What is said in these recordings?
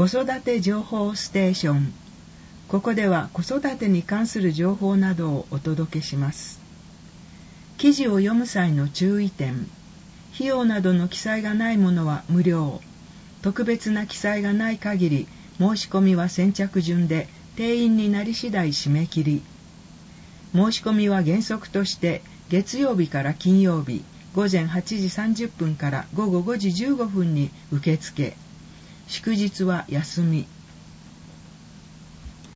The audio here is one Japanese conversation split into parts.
子育て情報ステーション。ここでは子育てに関する情報などをお届けします。記事を読む際の注意点。費用などの記載がないものは無料。特別な記載がない限り申し込みは先着順で定員になり次第締め切り。申し込みは原則として月曜日から金曜日午前8時30分から午後5時15分に受付。祝日は休み。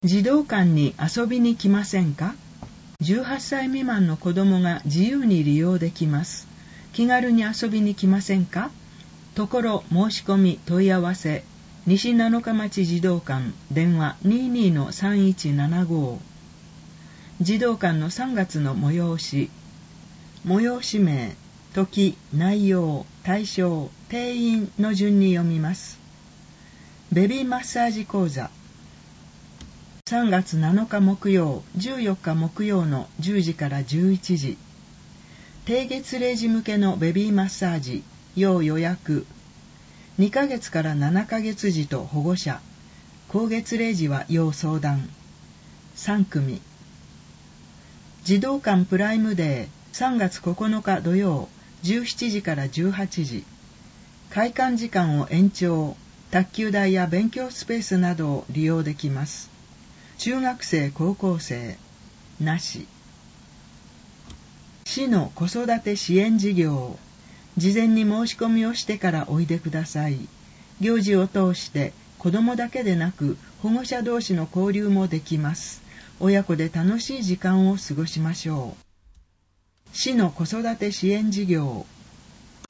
児童館に遊びに来ませんか？18歳未満の子供が自由に利用できます。気軽に遊びに来ませんか？ところ申し込み問い合わせ。西七日町児童館。電話22-3175児童館の3月の催し。催し名。時内容対象定員の順に読みます。ベビーマッサージ講座。3月7日木曜14日木曜の10時から11時。低月齢児向けのベビーマッサージ要予約。2ヶ月から7ヶ月児と保護者。高月齢児は要相談。3組。児童館プライムデー3月9日土曜17時から18時。開館時間を延長。卓球台や勉強スペースなどを利用できます。中学生高校生なし。市の子育て支援事業事前に申し込みをしてからおいでください。行事を通して子どもだけでなく保護者同士の交流もできます。親子で楽しい時間を過ごしましょう。市の子育て支援事業。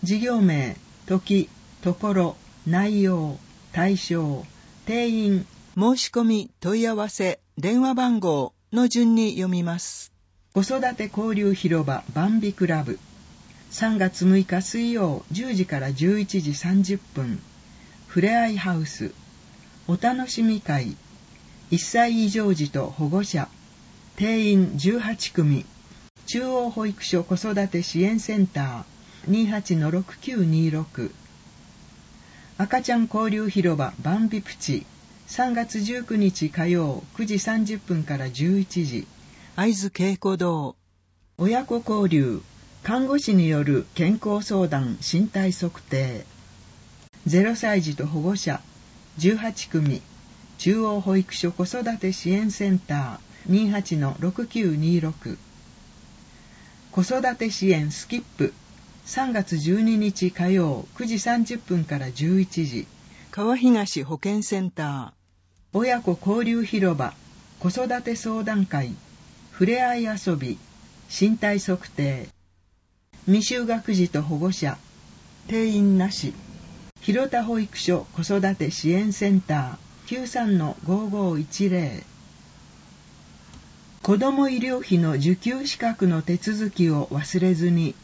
事業名時ところ内容。対象定員申し込み問い合わせ電話番号の順に読みます。子育て交流広場バンビクラブ。3月6日水曜10時から11時30分。ふれあいハウス。お楽しみ会。1歳以上児と保護者。定員18組。中央保育所子育て支援センター。28-6926赤ちゃん交流広場バンビプチ。3月19日火曜9時30分から11時。会津稽古堂。親子交流。看護師による健康相談身体測定。0歳児と保護者。18組。中央保育所子育て支援センター。28-6926子育て支援スキップ3月12日火曜9時30分から11時。川東保健センター。親子交流広場子育て相談会ふれあい遊び身体測定。未就学児と保護者定員なし。広田保育所子育て支援センター93-5510子ども医療費の受給資格の手続きを忘れずに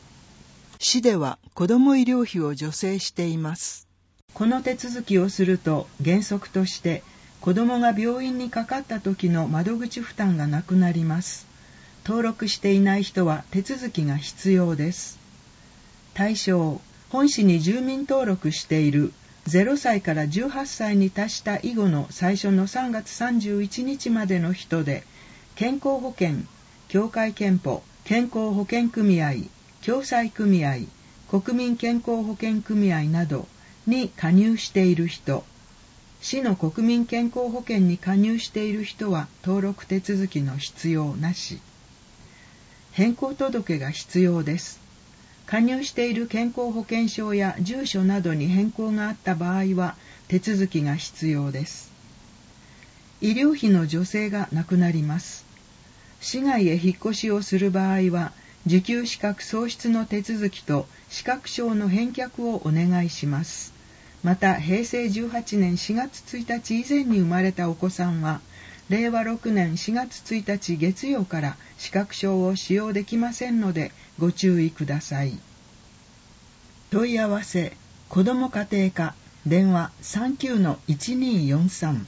市では子ども医療費を助成していますこの手続きをすると原則として子どもが病院にかかった時の窓口負担がなくなります登録していない人は手続きが必要です。対象、本市に住民登録している0歳から18歳に達した以後の最初の3月31日までの人で、健康保険、協会憲法、健康保険組合、共済組合、国民健康保険組合などに加入している人、市の国民健康保険に加入している人は登録手続きの必要なし。変更届が必要です。加入している健康保険証や住所などに変更があった場合は手続きが必要です。医療費の助成がなくなります。市外へ引っ越しをする場合は、受給資格喪失の手続きと資格証の返却をお願いします。また、平成18年4月1日以前に生まれたお子さんは、令和6年4月1日月曜から資格証を使用できませんのでご注意ください。問い合わせ子ども家庭科電話39-1243